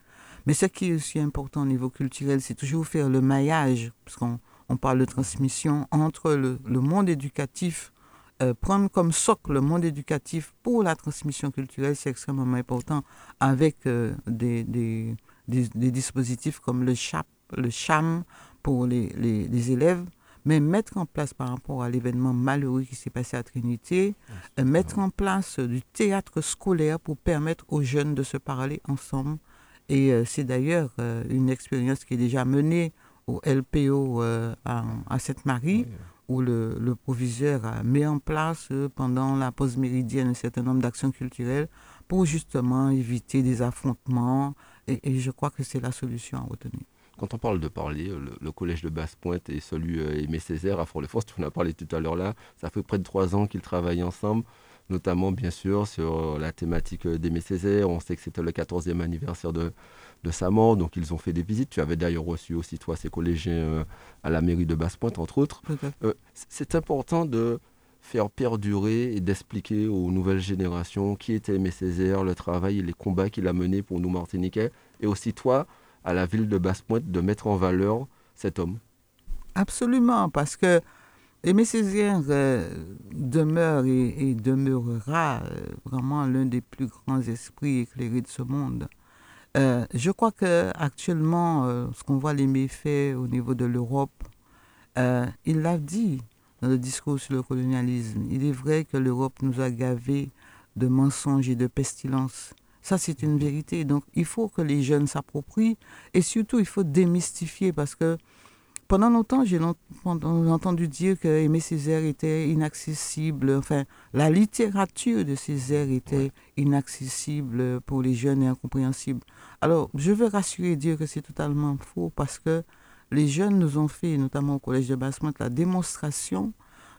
Mais ce qui est aussi important au niveau culturel, c'est toujours faire le maillage, parce qu'on on parle de transmission entre le, monde éducatif, euh, prendre comme socle le monde éducatif pour la transmission culturelle, c'est extrêmement important avec euh, des, des, des, dispositifs comme le le CHAM pour les, les élèves mais mettre en place par rapport à l'événement malheureux qui s'est passé à Trinité, euh, mettre en place du théâtre scolaire pour permettre aux jeunes de se parler ensemble. Et euh, c'est d'ailleurs euh, une expérience qui est déjà menée au LPO à, à Sainte-Marie, où le, le, proviseur a mis en place pendant la pause méridienne un certain nombre d'actions culturelles pour justement éviter des affrontements. et je crois que c'est la solution à retenir. Quand on parle de parler, le, collège de Basse-Pointe et celui euh, Aimé Césaire à Fort-les-Forces, tu en as parlé tout à l'heure là, ça fait près de trois ans qu'ils travaillent ensemble, notamment bien sûr sur euh, la thématique euh, d'Aimé Césaire. On sait que c'était le 14e anniversaire de, de sa mort, donc ils ont fait des visites. Tu avais d'ailleurs reçu aussi toi ces collégiens à la mairie de Basse-Pointe, entre autres. c'est important de faire perdurer et d'expliquer aux nouvelles générations qui était Aimé Césaire, le travail et les combats qu'il a menés pour nous Martiniquais, et aussi toi, à la ville de Basse-Pointe de mettre en valeur cet homme Absolument, parce que Aimé Césaire euh, demeure et, demeurera euh, vraiment l'un des plus grands esprits éclairés de ce monde. Euh, je crois que actuellement, ce qu'on voit les méfaits au niveau de l'Europe, il l'a dit dans le discours sur le colonialisme. Il est vrai que l'Europe nous a gavés de mensonges et de pestilences. Ça, c'est une vérité. Donc, il faut que les jeunes s'approprient et surtout, il faut démystifier parce que pendant longtemps, j'ai entendu dire que Aimé Césaire était inaccessible. Enfin, la littérature de Césaire était inaccessible pour les jeunes et incompréhensible. Alors, je veux rassurer et dire que c'est totalement faux parce que les jeunes nous ont fait, notamment au Collège de Basse-Pointe, la démonstration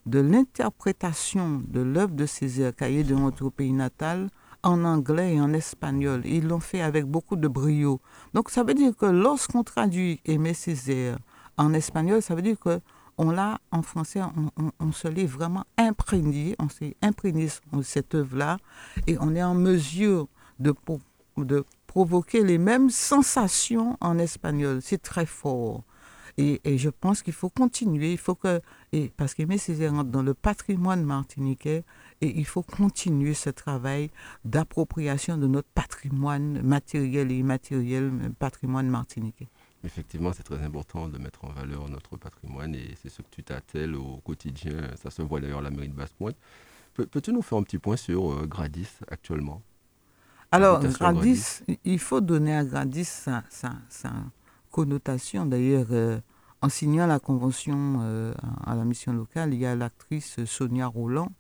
de l'interprétation de l'œuvre de Césaire, cahier de notre pays natal, en anglais et en espagnol. Ils l'ont fait avec beaucoup de brio. Donc ça veut dire que lorsqu'on traduit Aimé Césaire en espagnol, ça veut dire que on l'a en français, on, se l'est vraiment imprégné, on s'est imprégné cette œuvre-là et on est en mesure de, de provoquer les mêmes sensations en espagnol. C'est très fort. Et, je pense qu'il faut continuer, il faut que, et parce qu'Aimé Césaire rentre dans le patrimoine martiniquais, et il faut continuer ce travail d'appropriation de notre patrimoine matériel et immatériel, patrimoine martiniquais. Effectivement, c'est très important de mettre en valeur notre patrimoine et c'est ce que tu t'attelles au quotidien. Ça se voit d'ailleurs à la mairie de Basse-Pointe. Peux-tu nous faire un petit point sur euh, Gradis actuellement? Alors, Gradis, il faut donner à Gradis sa, connotation. D'ailleurs, euh, en signant la convention euh, à la mission locale, il y a l'actrice Sonia Roland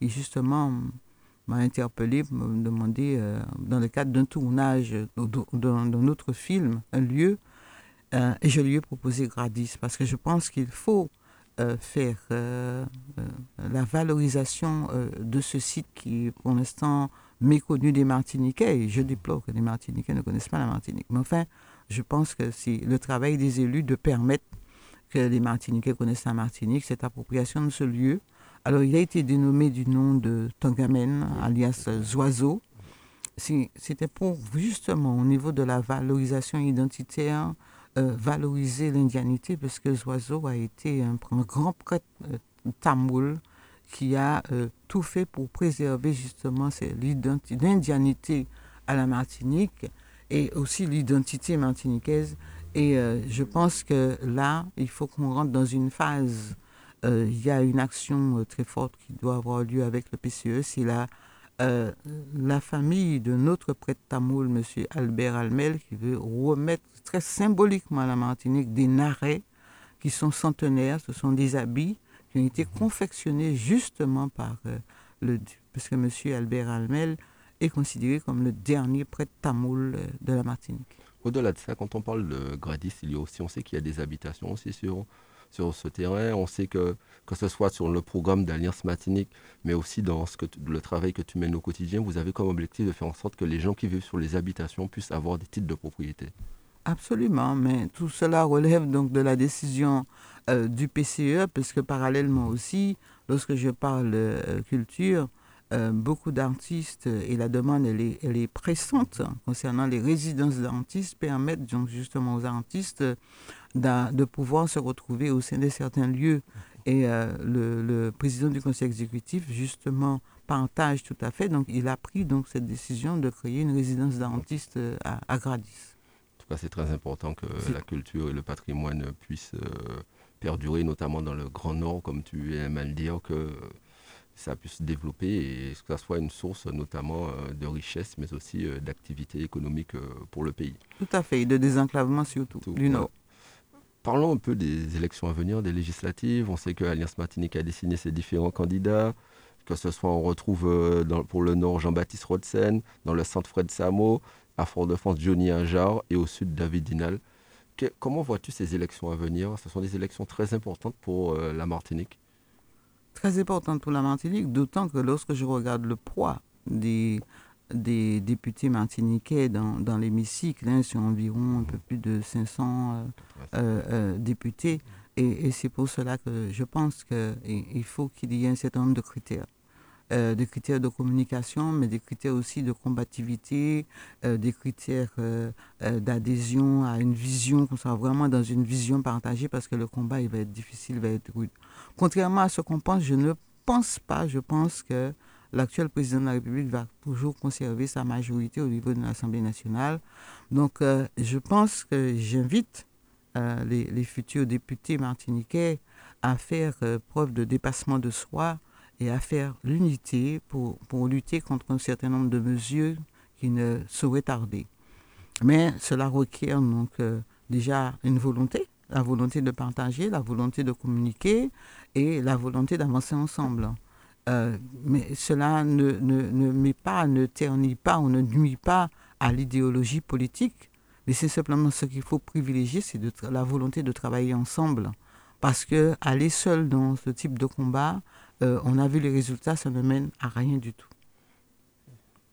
qui justement m'a interpellé me demander, euh, dans le cadre d'un tournage d'un autre film, un lieu, euh, et je lui ai proposé Gradis, parce que je pense qu'il faut euh, faire la valorisation de ce site qui est pour l'instant méconnu des Martiniquais, et je déplore que les Martiniquais ne connaissent pas la Martinique. Mais enfin, je pense que c'est le travail des élus de permettre que les Martiniquais connaissent la Martinique, cette appropriation de ce lieu, alors, il a été dénommé du nom de Tangamen, alias Zoiseau. C'était pour justement, au niveau de la valorisation identitaire, euh, valoriser l'indianité, parce que Zoiseau a été un, grand prêtre euh, tamoul qui a euh, tout fait pour préserver justement l'indianité à la Martinique et aussi l'identité martiniquaise. Et je pense que là, il faut qu'on rentre dans une phase il y a une action euh, très forte qui doit avoir lieu avec le PCE. C'est la, euh, la famille de notre prêtre tamoul, M. Albert Almel, qui veut remettre très symboliquement à la Martinique des narets qui sont centenaires. Ce sont des habits qui ont été confectionnés justement par le... Parce que M. Albert Almel est considéré comme le dernier prêtre tamoul de la Martinique. Au-delà de ça, quand on parle de Gradis, il y a aussi, on sait qu'il y a des habitations aussi sur sur ce terrain. On sait que, que ce soit sur le programme d'Alliance Martinique, mais aussi dans le travail que tu mènes au quotidien, vous avez comme objectif de faire en sorte que les gens qui vivent sur les habitations puissent avoir des titres de propriété. Absolument, mais tout cela relève donc de la décision euh, du PCE, parce que parallèlement aussi, lorsque je parle euh, culture, euh, beaucoup d'artistes et la demande elle est, elle est pressante concernant les résidences d'artistes permettent donc justement aux artistes de pouvoir se retrouver au sein de certains lieux. Et le, le, président du conseil exécutif justement partage tout à fait. Donc il a pris donc cette décision de créer une résidence d'artistes à, à Gradis c'est très important que la culture et le patrimoine puissent euh, perdurer, notamment dans le Grand Nord, comme tu aimes à le dire, que ça puisse se développer et que ça soit une source notamment euh, de richesse, mais aussi euh, d'activité économique pour le pays. Tout à fait, et de désenclavement surtout du Nord. Parlons un peu des élections à venir, des législatives. On sait que l'Alliance Martinique a dessiné ses différents candidats, que ce soit on retrouve pour le Nord Jean-Baptiste Rodsen, dans le centre Fred Samo, à Fort-de-France Johnny Ajar et au sud David Dinal. comment vois-tu ces élections à venir? Ce sont des élections très importantes pour euh, la Martinique. Très importantes pour la Martinique, d'autant que lorsque je regarde le poids des, des députés martiniquais dans, dans l'hémicycle, hein, c'est environ un peu plus de 500 euh, euh, députés, et, c'est pour cela que je pense qu'il faut qu'il y ait un certain nombre de critères. Euh, des critères de communication, mais des critères aussi de combativité, euh, des critères euh, d'adhésion à une vision, qu'on soit vraiment dans une vision partagée, parce que le combat, il va être difficile, il va être rude. Contrairement à ce qu'on pense, je ne pense pas, je pense que l'actuel président de la République va toujours conserver sa majorité au niveau de l'Assemblée nationale. Donc, je pense que j'invite les, les, futurs députés martiniquais à faire preuve de dépassement de soi, et à faire l'unité pour, lutter contre un certain nombre de mesures qui ne sauraient tarder. Mais cela requiert donc euh, déjà une volonté, la volonté de partager, la volonté de communiquer et la volonté d'avancer ensemble. Euh, mais cela ne, ne, ne met pas, ne ternit pas ou ne nuit pas à l'idéologie politique, mais c'est simplement ce qu'il faut privilégier, c'est la volonté de travailler ensemble. Parce que aller seul dans ce type de combat, euh, on a vu les résultats, ça ne mène à rien du tout.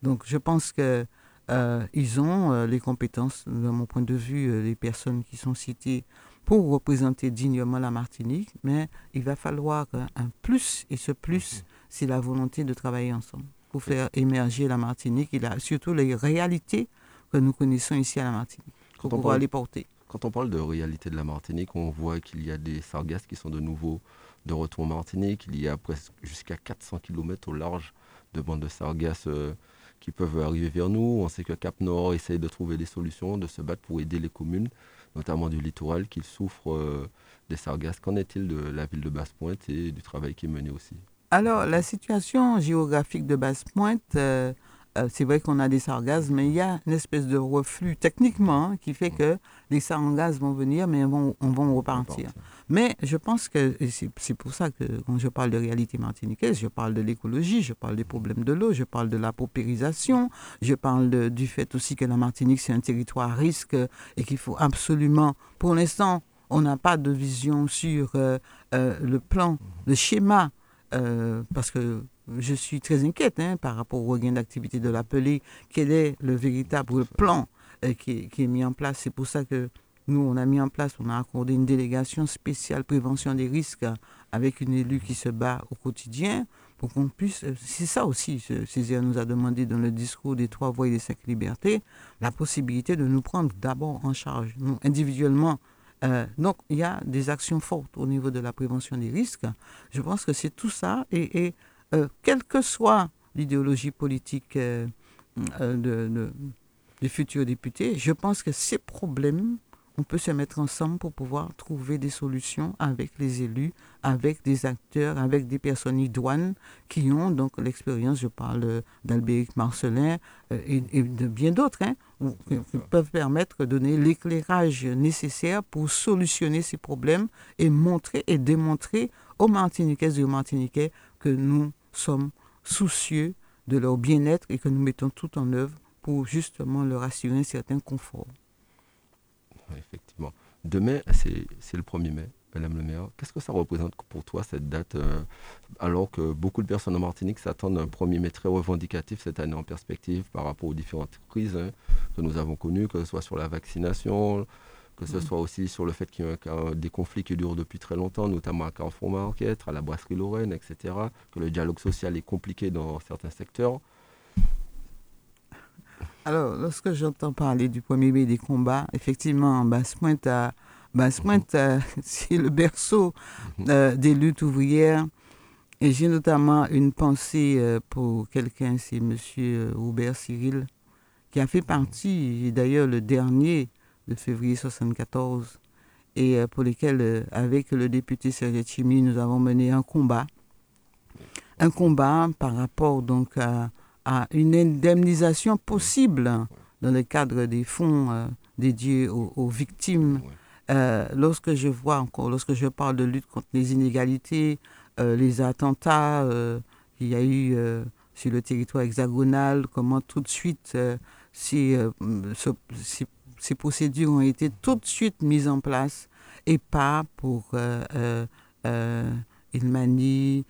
Donc je pense qu'ils euh, ont euh, les compétences, de mon point de vue, les personnes qui sont citées pour représenter dignement la Martinique, mais il va falloir un plus, et ce plus, c'est la volonté de travailler ensemble pour faire émerger la Martinique et surtout les réalités que nous connaissons ici à la Martinique, pour pouvoir les porter. Quand on parle de réalité de la Martinique, on voit qu'il y a des sargasses qui sont de nouveau de retour en Martinique. Il y a presque jusqu'à 400 km au large de bandes de sargasses euh, qui peuvent arriver vers nous. On sait que Cap Nord essaye de trouver des solutions, de se battre pour aider les communes, notamment du littoral, qui souffrent euh, des sargasses. Qu'en est-il de la ville de Basse-Pointe et du travail qui est mené aussi? Alors, la situation géographique de Basse-Pointe, euh, euh, c'est vrai qu'on a des sargasses, mais il y a une espèce de reflux techniquement hein, qui fait que les sargasses vont venir, mais vont, on va repartir. Mais je pense que c'est pour ça que quand je parle de réalité martiniquaise, je parle de l'écologie, je parle des problèmes de l'eau, je parle de la paupérisation, je parle du fait aussi que la Martinique, c'est un territoire à risque et qu'il faut absolument, pour l'instant, on n'a pas de vision sur euh, euh, le plan, le schéma, parce que je suis très inquiète hein, par rapport au regain d'activité de l'appelé. Quel est le véritable plan euh, qui, est, mis en place? C'est pour ça que nous, on a mis en place, on a accordé une délégation spéciale prévention des risques avec une élue qui se bat au quotidien pour qu'on puisse. Euh, c'est ça aussi, Césaire nous a demandé dans le discours des trois voies et des cinq libertés, la possibilité de nous prendre d'abord en charge, nous, individuellement. Euh, donc, il y a des actions fortes au niveau de la prévention des risques. Je pense que c'est tout ça. Et, et euh, quelle que soit l'idéologie politique euh, de, des futurs députés, je pense que ces problèmes, on peut se mettre ensemble pour pouvoir trouver des solutions avec les élus, avec des acteurs, avec des personnes idoines qui ont donc l'expérience, je parle d'Albéric Marcelin et, de bien d'autres, hein, qui peuvent permettre de donner l'éclairage nécessaire pour solutionner ces problèmes et montrer et démontrer aux Martiniquaises et aux Martiniquais que nous sommes soucieux de leur bien-être et que nous mettons tout en œuvre pour justement leur assurer un certain confort. Effectivement. Demain, c'est le 1er mai. Madame le maire, qu'est-ce que ça représente pour toi cette date, euh, alors que beaucoup de personnes en Martinique s'attendent à un premier mai très revendicatif cette année en perspective par rapport aux différentes crises hein, que nous avons connues, que ce soit sur la vaccination, que ce mm. soit aussi sur le fait qu'il y a des conflits qui durent depuis très longtemps, notamment à Carrefour Market, à la Brasserie Lorraine, etc., que le dialogue social est compliqué dans certains secteurs. Alors, lorsque j'entends parler du premier mai des combats, effectivement, Basse-Pointe Basse-Pointe, euh, c'est le berceau mhm. euh, des luttes ouvrières. Et j'ai notamment une pensée euh, pour quelqu'un, c'est M. Hubert Cyril, qui a fait partie, d'ailleurs le dernier de février 1974, et pour lequel, avec le député Serge Chimi, nous avons mené un combat. Un combat par rapport donc à, une indemnisation possible dans le cadre des fonds dédiés aux victimes euh, lorsque je vois encore, lorsque je parle de lutte contre les inégalités, euh, les attentats euh, qu'il y a eu sur le territoire hexagonal, comment tout de suite ces, ces, procédures ont été tout de suite mises en place et pas pour Ilmani,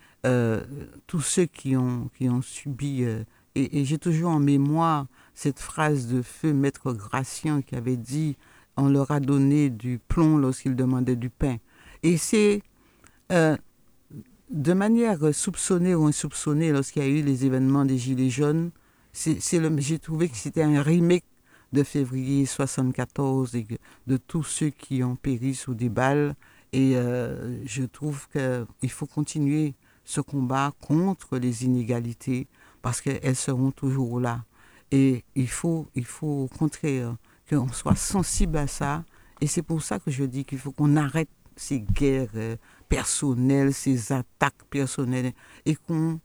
tous ceux qui ont, qui ont subi. Et, j'ai toujours en mémoire cette phrase de feu Maître Gratien qui avait dit on leur a donné du plomb lorsqu'ils demandaient du pain. Et c'est euh, de manière soupçonnée ou insoupçonnée lorsqu'il y a eu les événements des Gilets jaunes. J'ai trouvé que c'était un remake de février 74 et de tous ceux qui ont péri sous des balles. Et euh, je trouve qu'il faut continuer ce combat contre les inégalités parce qu'elles seront toujours là. Et il faut, il faut au contraire qu'on soit sensible à ça. Et c'est pour ça que je dis qu'il faut qu'on arrête ces guerres euh, personnelles, ces attaques personnelles, et qu'on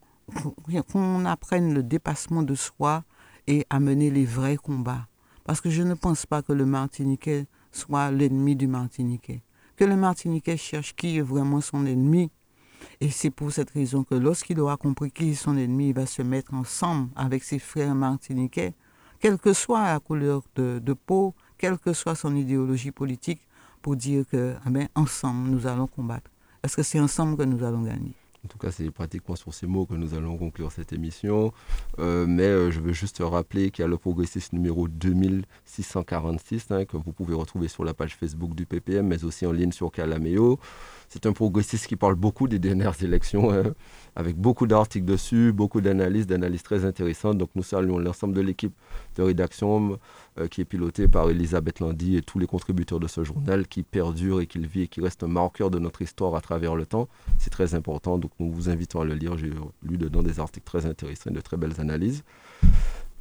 qu'on apprenne le dépassement de soi et à mener les vrais combats. Parce que je ne pense pas que le Martiniquais soit l'ennemi du Martiniquais. Que le Martiniquais cherche qui est vraiment son ennemi. Et c'est pour cette raison que lorsqu'il aura compris qui est son ennemi, il va se mettre ensemble avec ses frères martiniquais quelle que soit la couleur de, peau, quelle que soit son idéologie politique, pour dire que, eh ben, ensemble, nous allons combattre. Est-ce que c'est ensemble que nous allons gagner? En tout cas, c'est pratiquement sur ces mots que nous allons conclure cette émission. Euh, mais euh, je veux juste rappeler qu'il y a le progressiste numéro 2646 hein, que vous pouvez retrouver sur la page Facebook du PPM, mais aussi en ligne sur Calameo. C'est un progressiste qui parle beaucoup des dernières élections, hein, avec beaucoup d'articles dessus, beaucoup d'analyses, d'analyses très intéressantes. Donc nous saluons l'ensemble de l'équipe de rédaction euh, qui est pilotée par Elisabeth Landy et tous les contributeurs de ce journal qui perdure et qui vit et qui reste un marqueur de notre histoire à travers le temps. C'est très important, donc nous vous invitons à le lire. J'ai lu dedans des articles très intéressants et de très belles analyses.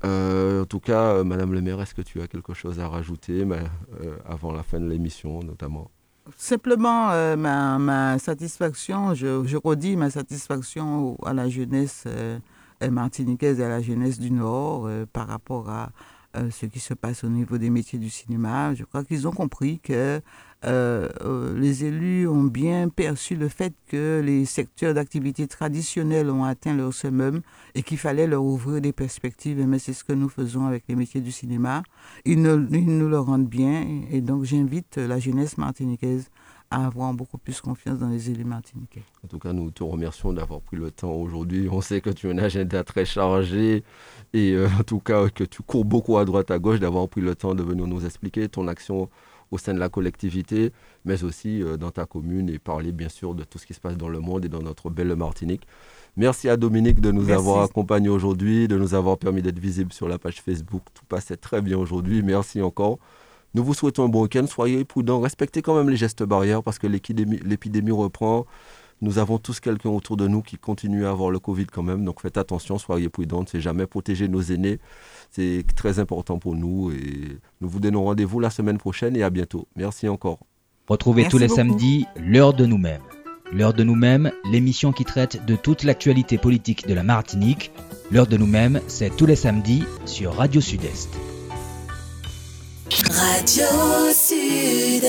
Euh, en tout cas, euh, Madame le maire, est-ce que tu as quelque chose à rajouter avant la fin de l'émission notamment? Simplement, ma, satisfaction, je, redis ma satisfaction à la jeunesse martiniquaise et à la jeunesse du Nord par rapport à, euh, ce qui se passe au niveau des métiers du cinéma. Je crois qu'ils ont compris que euh, euh, les élus ont bien perçu le fait que les secteurs d'activité traditionnels ont atteint leur summum et qu'il fallait leur ouvrir des perspectives. Mais c'est ce que nous faisons avec les métiers du cinéma. Ils, nous le rendent bien et donc j'invite la jeunesse martiniquaise à avoir beaucoup plus confiance dans les élus martiniquais. En tout cas, nous te remercions d'avoir pris le temps aujourd'hui. On sait que tu as un agenda très chargé et euh, en tout cas que tu cours beaucoup à droite à gauche, d'avoir pris le temps de venir nous expliquer ton action au sein de la collectivité, mais aussi euh, dans ta commune et parler bien sûr de tout ce qui se passe dans le monde et dans notre belle Martinique. Merci à Dominique de nous avoir accompagnés aujourd'hui, de nous avoir permis d'être visibles sur la page Facebook. Tout passait très bien aujourd'hui. Merci encore. Nous vous souhaitons un bon week-end. Soyez prudents. Respectez quand même les gestes barrières parce que l'épidémie reprend. Nous avons tous quelqu'un autour de nous qui continue à avoir le Covid quand même. Donc faites attention, soyez prudents. C'est jamais protéger nos aînés. C'est très important pour nous. Et nous vous donnons rendez-vous la semaine prochaine et à bientôt. Merci encore. Retrouvez tous les samedis l'heure de nous-mêmes. L'heure de nous-mêmes, l'émission qui traite de toute l'actualité politique de la Martinique. L'heure de nous-mêmes, c'est tous les samedis sur Radio Sud-Est. Radio Sud